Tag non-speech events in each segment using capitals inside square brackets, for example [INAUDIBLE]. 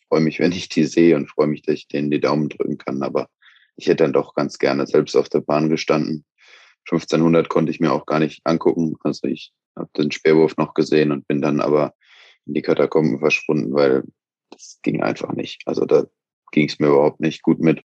ich freue mich, wenn ich die sehe und freue mich, dass ich denen die Daumen drücken kann. Aber ich hätte dann doch ganz gerne selbst auf der Bahn gestanden. 1500 konnte ich mir auch gar nicht angucken. Also ich habe den Speerwurf noch gesehen und bin dann aber in die Katakomben verschwunden, weil das ging einfach nicht. Also da ging es mir überhaupt nicht gut mit.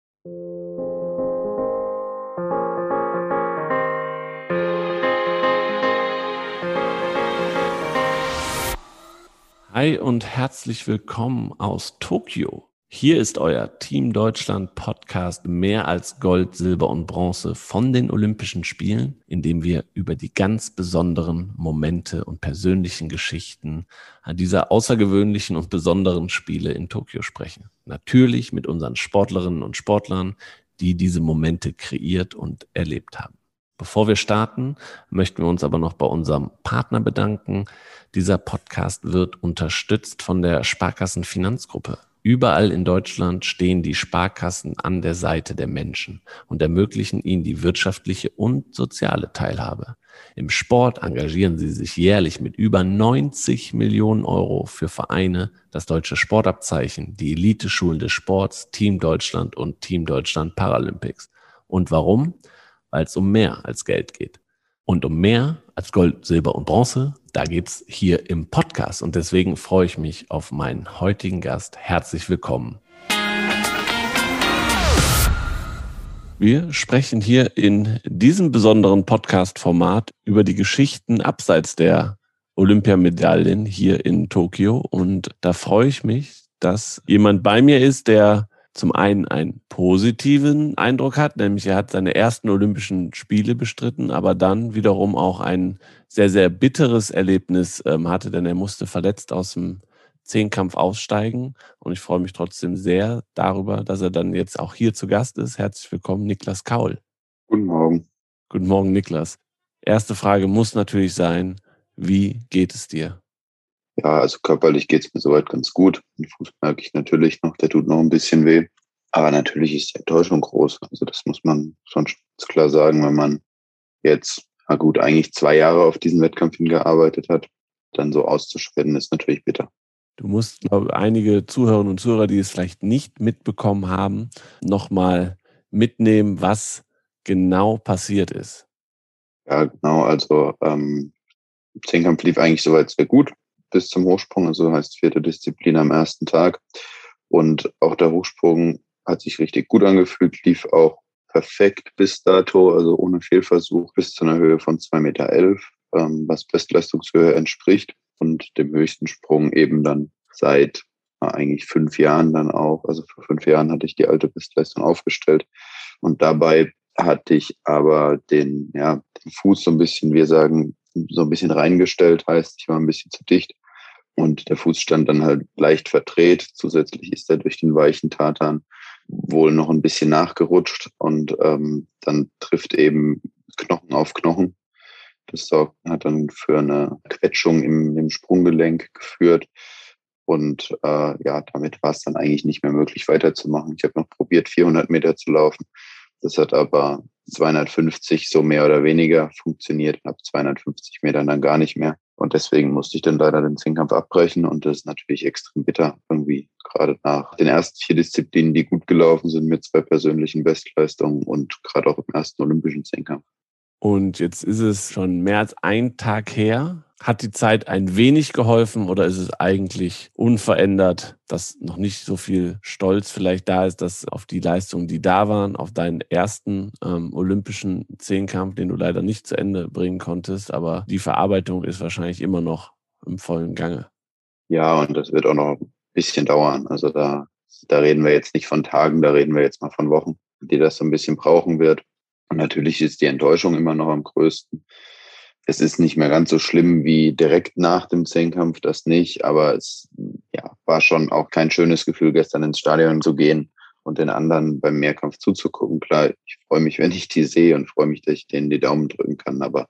Hi und herzlich willkommen aus Tokio. Hier ist euer Team Deutschland Podcast mehr als Gold, Silber und Bronze von den Olympischen Spielen, in dem wir über die ganz besonderen Momente und persönlichen Geschichten dieser außergewöhnlichen und besonderen Spiele in Tokio sprechen. Natürlich mit unseren Sportlerinnen und Sportlern, die diese Momente kreiert und erlebt haben. Bevor wir starten, möchten wir uns aber noch bei unserem Partner bedanken. Dieser Podcast wird unterstützt von der Sparkassen Finanzgruppe. Überall in Deutschland stehen die Sparkassen an der Seite der Menschen und ermöglichen ihnen die wirtschaftliche und soziale Teilhabe. Im Sport engagieren sie sich jährlich mit über 90 Millionen Euro für Vereine, das deutsche Sportabzeichen, die Elite-Schulen des Sports, Team Deutschland und Team Deutschland Paralympics. Und warum? Weil es um mehr als Geld geht. Und um mehr als Gold, Silber und Bronze, da geht's hier im Podcast. Und deswegen freue ich mich auf meinen heutigen Gast. Herzlich willkommen. Wir sprechen hier in diesem besonderen Podcast-Format über die Geschichten abseits der Olympiamedaillen hier in Tokio. Und da freue ich mich, dass jemand bei mir ist, der zum einen einen positiven Eindruck hat, nämlich er hat seine ersten Olympischen Spiele bestritten, aber dann wiederum auch ein sehr, sehr bitteres Erlebnis ähm, hatte, denn er musste verletzt aus dem Zehnkampf aussteigen. Und ich freue mich trotzdem sehr darüber, dass er dann jetzt auch hier zu Gast ist. Herzlich willkommen, Niklas Kaul. Guten Morgen. Guten Morgen, Niklas. Erste Frage muss natürlich sein, wie geht es dir? Ja, also körperlich geht es mir soweit ganz gut. Den Fuß merke ich natürlich noch, der tut noch ein bisschen weh. Aber natürlich ist die Enttäuschung groß. Also das muss man schon klar sagen, wenn man jetzt, na gut, eigentlich zwei Jahre auf diesen Wettkampf hingearbeitet hat, dann so auszuscheiden, ist natürlich bitter. Du musst, glaube ich, einige Zuhörerinnen und Zuhörer, die es vielleicht nicht mitbekommen haben, nochmal mitnehmen, was genau passiert ist. Ja, genau. Also ähm, Zehnkampf lief eigentlich soweit sehr gut bis zum Hochsprung, also heißt vierte Disziplin am ersten Tag. Und auch der Hochsprung hat sich richtig gut angefühlt, lief auch perfekt bis dato, also ohne Fehlversuch bis zu einer Höhe von 2,11 Meter, ähm, was Bestleistungshöhe entspricht und dem höchsten Sprung eben dann seit äh, eigentlich fünf Jahren dann auch. Also vor fünf Jahren hatte ich die alte Bestleistung aufgestellt und dabei hatte ich aber den, ja, den Fuß so ein bisschen, wir sagen, so ein bisschen reingestellt, heißt, ich war ein bisschen zu dicht und der Fuß stand dann halt leicht verdreht. Zusätzlich ist er durch den weichen Tatan wohl noch ein bisschen nachgerutscht und ähm, dann trifft eben Knochen auf Knochen. Das hat dann für eine Quetschung im, im Sprunggelenk geführt. Und äh, ja, damit war es dann eigentlich nicht mehr möglich weiterzumachen. Ich habe noch probiert, 400 Meter zu laufen. Das hat aber 250 so mehr oder weniger funktioniert. Ab 250 Metern dann gar nicht mehr. Und deswegen musste ich dann leider den Zehnkampf abbrechen. Und das ist natürlich extrem bitter, irgendwie gerade nach den ersten vier Disziplinen, die gut gelaufen sind mit zwei persönlichen Bestleistungen und gerade auch im ersten olympischen Zehnkampf. Und jetzt ist es schon mehr als ein Tag her. Hat die Zeit ein wenig geholfen oder ist es eigentlich unverändert, dass noch nicht so viel Stolz vielleicht da ist, dass auf die Leistungen, die da waren, auf deinen ersten ähm, olympischen Zehnkampf, den du leider nicht zu Ende bringen konntest, aber die Verarbeitung ist wahrscheinlich immer noch im vollen Gange. Ja, und das wird auch noch ein bisschen dauern. Also da, da reden wir jetzt nicht von Tagen, da reden wir jetzt mal von Wochen, die das so ein bisschen brauchen wird. Und natürlich ist die Enttäuschung immer noch am größten. Es ist nicht mehr ganz so schlimm wie direkt nach dem Zehnkampf, das nicht, aber es ja, war schon auch kein schönes Gefühl, gestern ins Stadion zu gehen und den anderen beim Mehrkampf zuzugucken. Klar, ich freue mich, [LAUGHS] wenn ich die sehe und freue mich, dass ich denen die Daumen drücken kann, aber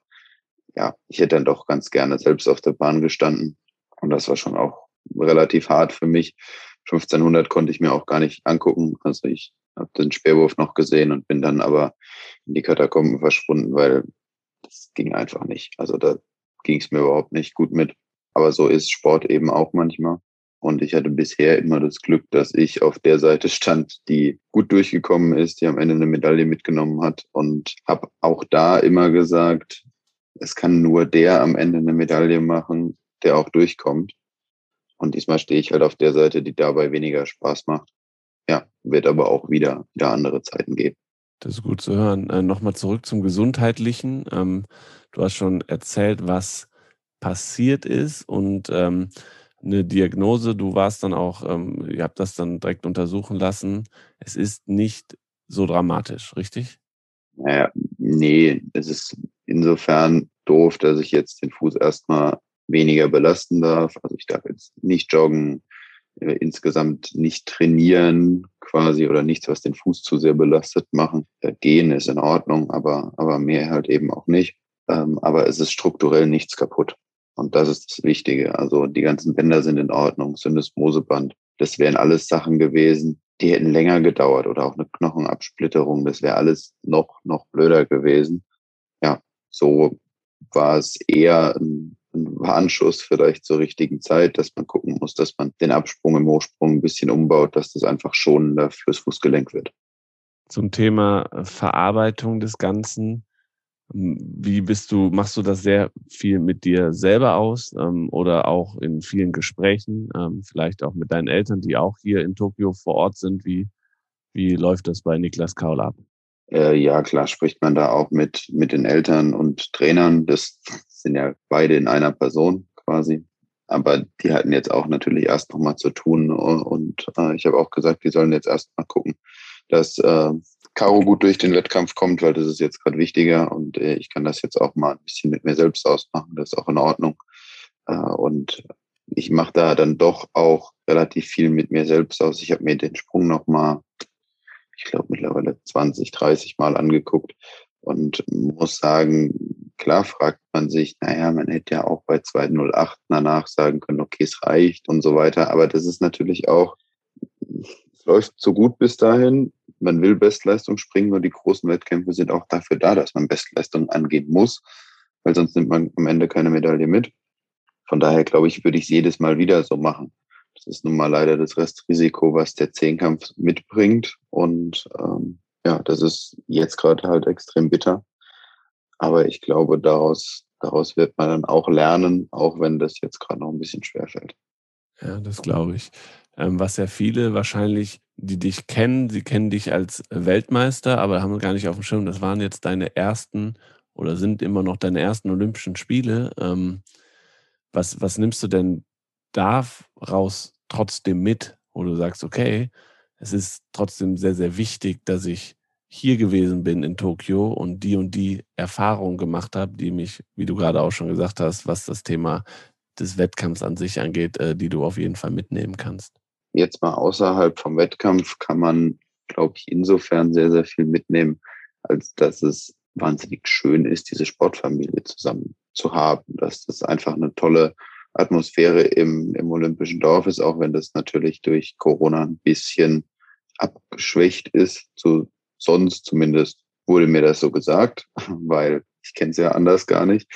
ja, ich hätte dann doch ganz gerne selbst auf der Bahn gestanden und das war schon auch relativ hart für mich. 1500 konnte ich mir auch gar nicht angucken. Also ich habe den Speerwurf noch gesehen und bin dann aber in die Katakomben verschwunden, weil das ging einfach nicht. Also da ging es mir überhaupt nicht gut mit. Aber so ist Sport eben auch manchmal. Und ich hatte bisher immer das Glück, dass ich auf der Seite stand, die gut durchgekommen ist, die am Ende eine Medaille mitgenommen hat. Und habe auch da immer gesagt, es kann nur der am Ende eine Medaille machen, der auch durchkommt. Und diesmal stehe ich halt auf der Seite, die dabei weniger Spaß macht. Ja, wird aber auch wieder, wieder andere Zeiten geben. Das ist gut zu hören. Äh, Nochmal zurück zum Gesundheitlichen. Ähm, du hast schon erzählt, was passiert ist und ähm, eine Diagnose. Du warst dann auch, ähm, ihr habt das dann direkt untersuchen lassen. Es ist nicht so dramatisch, richtig? Naja, nee, es ist insofern doof, dass ich jetzt den Fuß erstmal weniger belasten darf. Also ich darf jetzt nicht joggen, äh, insgesamt nicht trainieren quasi oder nichts, was den Fuß zu sehr belastet machen. Äh, gehen ist in Ordnung, aber, aber mehr halt eben auch nicht. Ähm, aber es ist strukturell nichts kaputt. Und das ist das Wichtige. Also die ganzen Bänder sind in Ordnung, Syndesmoseband. Das wären alles Sachen gewesen, die hätten länger gedauert oder auch eine Knochenabsplitterung. Das wäre alles noch, noch blöder gewesen. Ja, so war es eher ein ein Warnschuss vielleicht zur richtigen Zeit, dass man gucken muss, dass man den Absprung im Hochsprung ein bisschen umbaut, dass das einfach schonender fürs Fußgelenk wird. Zum Thema Verarbeitung des Ganzen. Wie bist du, machst du das sehr viel mit dir selber aus ähm, oder auch in vielen Gesprächen, ähm, vielleicht auch mit deinen Eltern, die auch hier in Tokio vor Ort sind? Wie, wie läuft das bei Niklas Kaul ab? Äh, ja, klar spricht man da auch mit, mit den Eltern und Trainern. Das sind ja beide in einer Person quasi. Aber die hatten jetzt auch natürlich erst nochmal zu tun. Und äh, ich habe auch gesagt, die sollen jetzt erst mal gucken, dass äh, Caro gut durch den Wettkampf kommt, weil das ist jetzt gerade wichtiger. Und äh, ich kann das jetzt auch mal ein bisschen mit mir selbst ausmachen. Das ist auch in Ordnung. Äh, und ich mache da dann doch auch relativ viel mit mir selbst aus. Ich habe mir den Sprung nochmal ich glaube, mittlerweile 20, 30 Mal angeguckt und muss sagen, klar fragt man sich, naja, man hätte ja auch bei 208 danach sagen können, okay, es reicht und so weiter. Aber das ist natürlich auch, es läuft so gut bis dahin. Man will Bestleistung springen und die großen Wettkämpfe sind auch dafür da, dass man Bestleistung angehen muss, weil sonst nimmt man am Ende keine Medaille mit. Von daher glaube ich, würde ich es jedes Mal wieder so machen. Das ist nun mal leider das Restrisiko, was der Zehnkampf mitbringt. Und ähm, ja, das ist jetzt gerade halt extrem bitter. Aber ich glaube, daraus, daraus wird man dann auch lernen, auch wenn das jetzt gerade noch ein bisschen schwer fällt. Ja, das glaube ich. Ähm, was ja viele wahrscheinlich, die dich kennen, sie kennen dich als Weltmeister, aber haben gar nicht auf dem Schirm, das waren jetzt deine ersten oder sind immer noch deine ersten Olympischen Spiele. Ähm, was, was nimmst du denn daraus trotzdem mit, wo du sagst, okay, es ist trotzdem sehr, sehr wichtig, dass ich hier gewesen bin in Tokio und die und die Erfahrung gemacht habe, die mich, wie du gerade auch schon gesagt hast, was das Thema des Wettkampfs an sich angeht, äh, die du auf jeden Fall mitnehmen kannst. Jetzt mal außerhalb vom Wettkampf kann man, glaube ich, insofern sehr, sehr viel mitnehmen, als dass es wahnsinnig schön ist, diese Sportfamilie zusammen zu haben, dass das einfach eine tolle Atmosphäre im, im Olympischen Dorf ist, auch wenn das natürlich durch Corona ein bisschen abgeschwächt ist. So sonst zumindest wurde mir das so gesagt, [LAUGHS] weil ich kenne es ja anders gar nicht.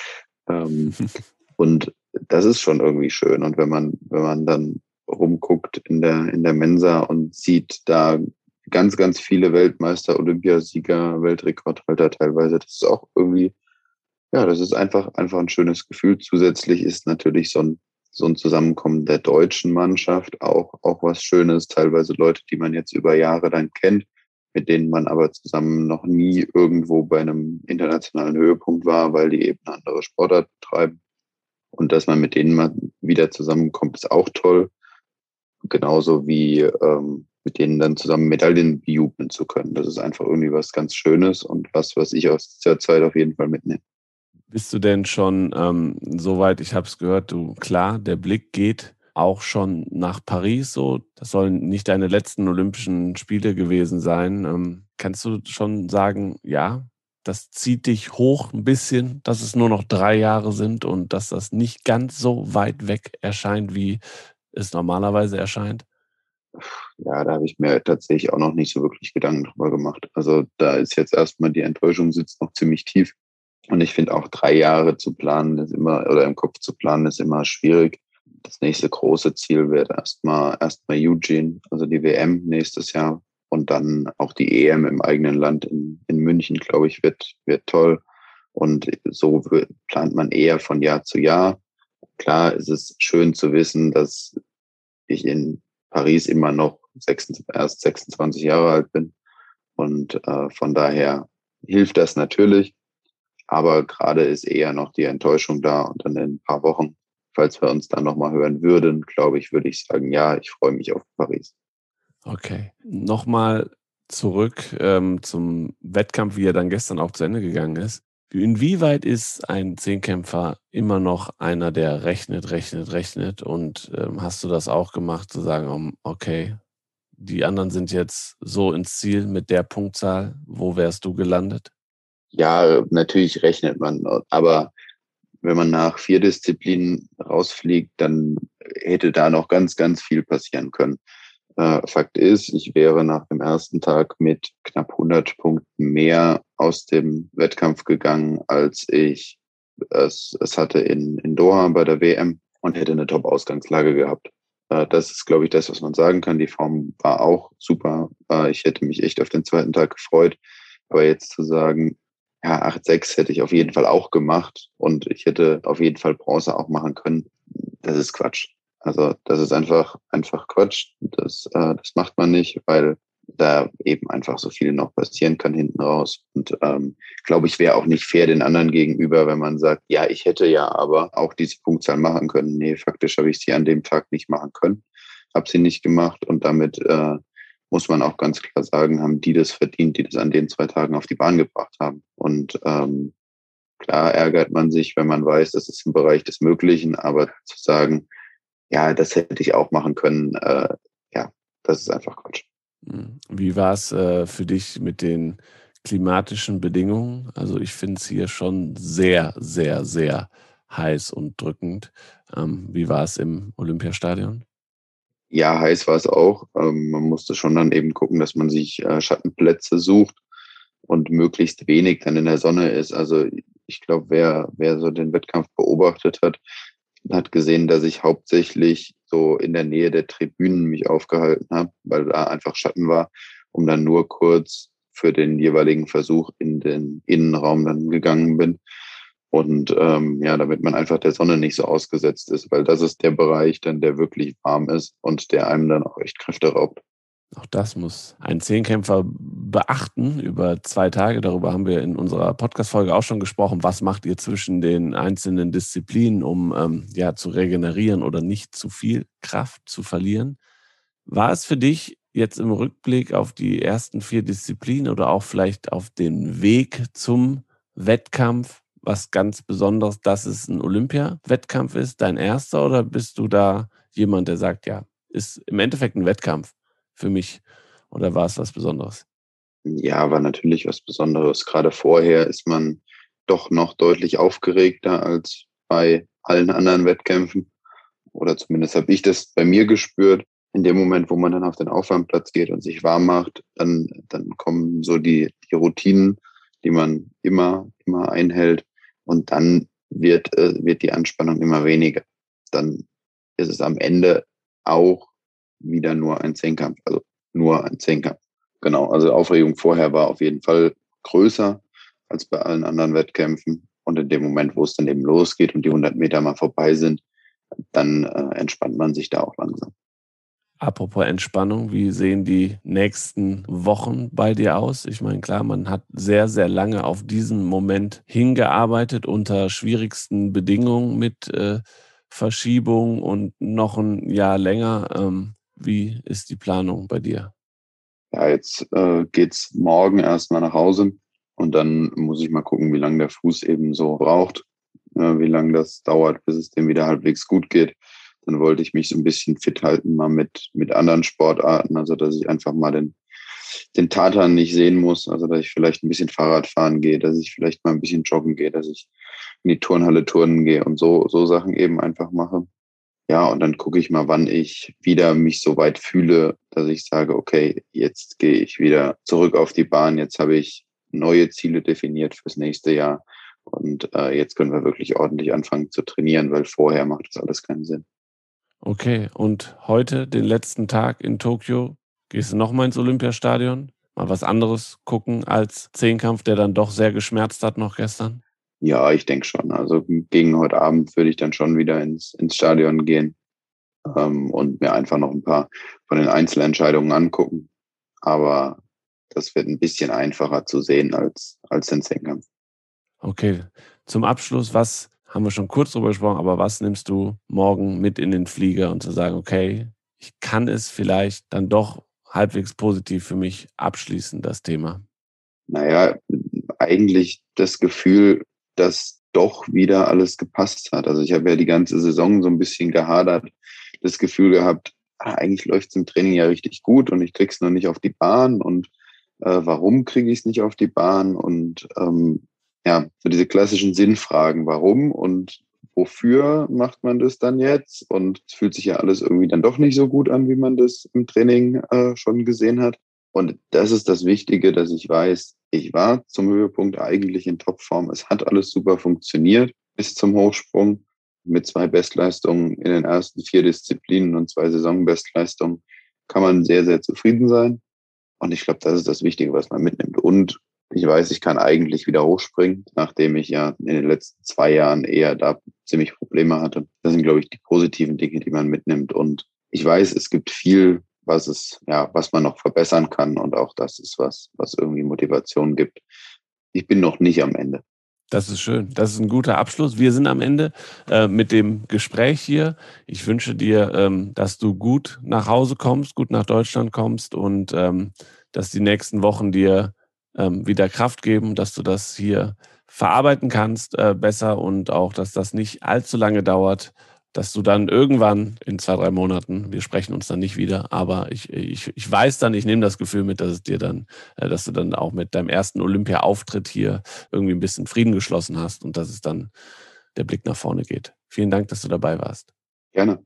Ähm, [LAUGHS] und das ist schon irgendwie schön. Und wenn man, wenn man dann rumguckt in der, in der Mensa und sieht da ganz, ganz viele Weltmeister, Olympiasieger, Weltrekordhalter teilweise, das ist auch irgendwie ja, das ist einfach, einfach ein schönes Gefühl. Zusätzlich ist natürlich so ein, so ein Zusammenkommen der deutschen Mannschaft auch, auch was Schönes. Teilweise Leute, die man jetzt über Jahre dann kennt, mit denen man aber zusammen noch nie irgendwo bei einem internationalen Höhepunkt war, weil die eben andere Sportart betreiben. Und dass man mit denen mal wieder zusammenkommt, ist auch toll. Genauso wie ähm, mit denen dann zusammen Medaillen bejubeln zu können. Das ist einfach irgendwie was ganz Schönes und was, was ich aus dieser Zeit auf jeden Fall mitnehme. Bist du denn schon ähm, soweit, ich habe es gehört, du klar, der Blick geht auch schon nach Paris so. Das sollen nicht deine letzten Olympischen Spiele gewesen sein. Ähm, kannst du schon sagen, ja, das zieht dich hoch ein bisschen, dass es nur noch drei Jahre sind und dass das nicht ganz so weit weg erscheint, wie es normalerweise erscheint? Ja, da habe ich mir tatsächlich auch noch nicht so wirklich Gedanken drüber gemacht. Also da ist jetzt erstmal die Enttäuschung sitzt noch ziemlich tief. Und ich finde auch drei Jahre zu planen ist immer, oder im Kopf zu planen ist immer schwierig. das nächste große Ziel wird erstmal erstmal Eugene, also die WM nächstes Jahr und dann auch die EM im eigenen Land in, in München, glaube ich, wird, wird toll. Und so plant man eher von Jahr zu Jahr. Klar ist es schön zu wissen, dass ich in Paris immer noch 26, erst 26 Jahre alt bin. Und äh, von daher hilft das natürlich. Aber gerade ist eher noch die Enttäuschung da. Und dann in ein paar Wochen, falls wir uns dann nochmal hören würden, glaube ich, würde ich sagen, ja, ich freue mich auf Paris. Okay. Nochmal zurück ähm, zum Wettkampf, wie er dann gestern auch zu Ende gegangen ist. Inwieweit ist ein Zehnkämpfer immer noch einer, der rechnet, rechnet, rechnet? Und ähm, hast du das auch gemacht, zu sagen, okay, die anderen sind jetzt so ins Ziel mit der Punktzahl, wo wärst du gelandet? Ja, natürlich rechnet man, aber wenn man nach vier Disziplinen rausfliegt, dann hätte da noch ganz, ganz viel passieren können. Äh, Fakt ist, ich wäre nach dem ersten Tag mit knapp 100 Punkten mehr aus dem Wettkampf gegangen, als ich es, es hatte in, in Doha bei der WM und hätte eine Top-Ausgangslage gehabt. Äh, das ist, glaube ich, das, was man sagen kann. Die Form war auch super. Äh, ich hätte mich echt auf den zweiten Tag gefreut. Aber jetzt zu sagen, ja, 8-6 hätte ich auf jeden Fall auch gemacht und ich hätte auf jeden Fall Bronze auch machen können, das ist Quatsch. Also das ist einfach, einfach Quatsch. Das, äh, das macht man nicht, weil da eben einfach so viel noch passieren kann hinten raus. Und ähm, glaube ich, wäre auch nicht fair den anderen gegenüber, wenn man sagt, ja, ich hätte ja aber auch diese Punktzahl machen können. Nee, faktisch habe ich sie an dem Tag nicht machen können, habe sie nicht gemacht und damit äh, muss man auch ganz klar sagen, haben die das verdient, die das an den zwei Tagen auf die Bahn gebracht haben. Und ähm, klar ärgert man sich, wenn man weiß, das ist im Bereich des Möglichen, aber zu sagen, ja, das hätte ich auch machen können. Äh, ja, das ist einfach Quatsch. Hm. Wie war es äh, für dich mit den klimatischen Bedingungen? Also ich finde es hier schon sehr, sehr, sehr heiß und drückend. Ähm, wie war es im Olympiastadion? Ja, heiß war es auch. Ähm, man musste schon dann eben gucken, dass man sich äh, Schattenplätze sucht und möglichst wenig dann in der Sonne ist. Also ich glaube, wer, wer so den Wettkampf beobachtet hat, hat gesehen, dass ich hauptsächlich so in der Nähe der Tribünen mich aufgehalten habe, weil da einfach Schatten war, um dann nur kurz für den jeweiligen Versuch in den Innenraum dann gegangen bin. Und ähm, ja, damit man einfach der Sonne nicht so ausgesetzt ist, weil das ist der Bereich dann, der wirklich warm ist und der einem dann auch echt Kräfte raubt. Auch das muss ein Zehnkämpfer beachten über zwei Tage. Darüber haben wir in unserer Podcast-Folge auch schon gesprochen. Was macht ihr zwischen den einzelnen Disziplinen, um ähm, ja zu regenerieren oder nicht zu viel Kraft zu verlieren? War es für dich jetzt im Rückblick auf die ersten vier Disziplinen oder auch vielleicht auf den Weg zum Wettkampf was ganz Besonderes, dass es ein Olympia-Wettkampf ist, dein erster, oder bist du da jemand, der sagt, ja, ist im Endeffekt ein Wettkampf? für mich? Oder war es was Besonderes? Ja, war natürlich was Besonderes. Gerade vorher ist man doch noch deutlich aufgeregter als bei allen anderen Wettkämpfen. Oder zumindest habe ich das bei mir gespürt. In dem Moment, wo man dann auf den Aufwärmplatz geht und sich warm macht, dann, dann kommen so die, die Routinen, die man immer, immer einhält. Und dann wird, äh, wird die Anspannung immer weniger. Dann ist es am Ende auch wieder nur ein Zehnkampf, also nur ein Zehnkampf. Genau, also Aufregung vorher war auf jeden Fall größer als bei allen anderen Wettkämpfen. Und in dem Moment, wo es dann eben losgeht und die 100 Meter mal vorbei sind, dann äh, entspannt man sich da auch langsam. Apropos Entspannung, wie sehen die nächsten Wochen bei dir aus? Ich meine, klar, man hat sehr, sehr lange auf diesen Moment hingearbeitet unter schwierigsten Bedingungen mit äh, Verschiebung und noch ein Jahr länger. Ähm, wie ist die Planung bei dir? Ja, jetzt äh, geht's morgen erstmal nach Hause und dann muss ich mal gucken, wie lange der Fuß eben so braucht, äh, wie lange das dauert, bis es dem wieder halbwegs gut geht. Dann wollte ich mich so ein bisschen fit halten, mal mit, mit anderen Sportarten, also dass ich einfach mal den, den Tatan nicht sehen muss, also dass ich vielleicht ein bisschen Fahrrad fahren gehe, dass ich vielleicht mal ein bisschen joggen gehe, dass ich in die Turnhalle turnen gehe und so, so Sachen eben einfach mache. Ja, und dann gucke ich mal, wann ich wieder mich so weit fühle, dass ich sage, okay, jetzt gehe ich wieder zurück auf die Bahn. Jetzt habe ich neue Ziele definiert fürs nächste Jahr. Und äh, jetzt können wir wirklich ordentlich anfangen zu trainieren, weil vorher macht das alles keinen Sinn. Okay, und heute, den letzten Tag in Tokio, gehst du nochmal ins Olympiastadion? Mal was anderes gucken als Zehnkampf, der dann doch sehr geschmerzt hat noch gestern? Ja, ich denke schon. Also gegen heute Abend würde ich dann schon wieder ins, ins Stadion gehen ähm, und mir einfach noch ein paar von den Einzelentscheidungen angucken. Aber das wird ein bisschen einfacher zu sehen als, als den Zehnkampf. Okay, zum Abschluss, was haben wir schon kurz drüber gesprochen, aber was nimmst du morgen mit in den Flieger und zu sagen, okay, ich kann es vielleicht dann doch halbwegs positiv für mich abschließen, das Thema? Naja, eigentlich das Gefühl, dass doch wieder alles gepasst hat. Also ich habe ja die ganze Saison so ein bisschen gehadert, das Gefühl gehabt, ah, eigentlich läuft es im Training ja richtig gut und ich krieg's noch nicht auf die Bahn und äh, warum kriege ich es nicht auf die Bahn und ähm, ja, so diese klassischen Sinnfragen, warum und wofür macht man das dann jetzt? Und es fühlt sich ja alles irgendwie dann doch nicht so gut an, wie man das im Training äh, schon gesehen hat. Und das ist das Wichtige, dass ich weiß, ich war zum Höhepunkt eigentlich in Topform. Es hat alles super funktioniert bis zum Hochsprung mit zwei Bestleistungen in den ersten vier Disziplinen und zwei Saisonbestleistungen kann man sehr, sehr zufrieden sein. Und ich glaube, das ist das Wichtige, was man mitnimmt. Und ich weiß, ich kann eigentlich wieder hochspringen, nachdem ich ja in den letzten zwei Jahren eher da ziemlich Probleme hatte. Das sind, glaube ich, die positiven Dinge, die man mitnimmt. Und ich weiß, es gibt viel, was es, ja, was man noch verbessern kann. Und auch das ist was, was irgendwie Motivation gibt. Ich bin noch nicht am Ende. Das ist schön. Das ist ein guter Abschluss. Wir sind am Ende äh, mit dem Gespräch hier. Ich wünsche dir, ähm, dass du gut nach Hause kommst, gut nach Deutschland kommst und ähm, dass die nächsten Wochen dir ähm, wieder Kraft geben, dass du das hier verarbeiten kannst äh, besser und auch, dass das nicht allzu lange dauert, dass du dann irgendwann in zwei, drei Monaten, wir sprechen uns dann nicht wieder, aber ich, ich, ich weiß dann, ich nehme das Gefühl mit, dass es dir dann, äh, dass du dann auch mit deinem ersten Olympia-Auftritt hier irgendwie ein bisschen Frieden geschlossen hast und dass es dann der Blick nach vorne geht. Vielen Dank, dass du dabei warst. Gerne.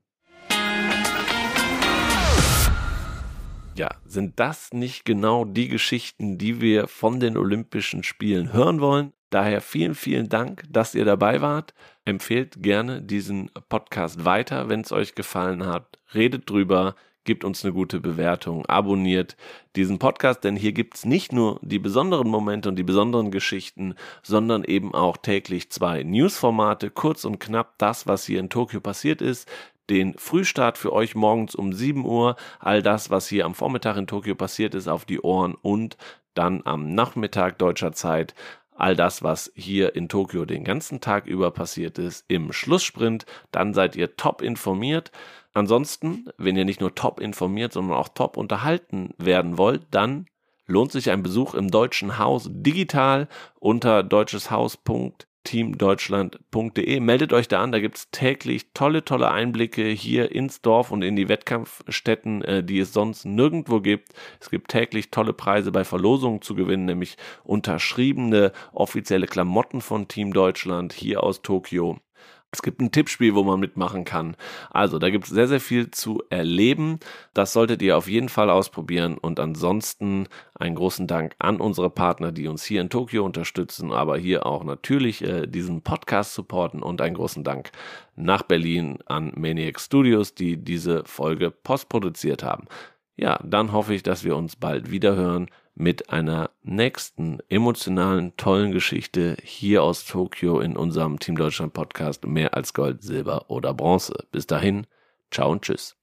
Ja, sind das nicht genau die Geschichten, die wir von den Olympischen Spielen hören wollen? Daher vielen, vielen Dank, dass ihr dabei wart. Empfehlt gerne diesen Podcast weiter, wenn es euch gefallen hat. Redet drüber, gebt uns eine gute Bewertung, abonniert diesen Podcast, denn hier gibt es nicht nur die besonderen Momente und die besonderen Geschichten, sondern eben auch täglich zwei Newsformate, kurz und knapp das, was hier in Tokio passiert ist, den Frühstart für euch morgens um 7 Uhr, all das, was hier am Vormittag in Tokio passiert ist, auf die Ohren und dann am Nachmittag deutscher Zeit all das, was hier in Tokio den ganzen Tag über passiert ist, im Schlusssprint. Dann seid ihr top informiert. Ansonsten, wenn ihr nicht nur top informiert, sondern auch top unterhalten werden wollt, dann lohnt sich ein Besuch im Deutschen Haus digital unter deutscheshaus.de teamdeutschland.de. Meldet euch da an, da gibt es täglich tolle, tolle Einblicke hier ins Dorf und in die Wettkampfstätten, äh, die es sonst nirgendwo gibt. Es gibt täglich tolle Preise bei Verlosungen zu gewinnen, nämlich unterschriebene offizielle Klamotten von Team Deutschland hier aus Tokio. Es gibt ein Tippspiel, wo man mitmachen kann. Also, da gibt es sehr, sehr viel zu erleben. Das solltet ihr auf jeden Fall ausprobieren. Und ansonsten einen großen Dank an unsere Partner, die uns hier in Tokio unterstützen, aber hier auch natürlich äh, diesen Podcast supporten. Und einen großen Dank nach Berlin an Maniac Studios, die diese Folge postproduziert haben. Ja, dann hoffe ich, dass wir uns bald wieder hören mit einer nächsten emotionalen, tollen Geschichte hier aus Tokio in unserem Team Deutschland Podcast mehr als Gold, Silber oder Bronze. Bis dahin, ciao und tschüss.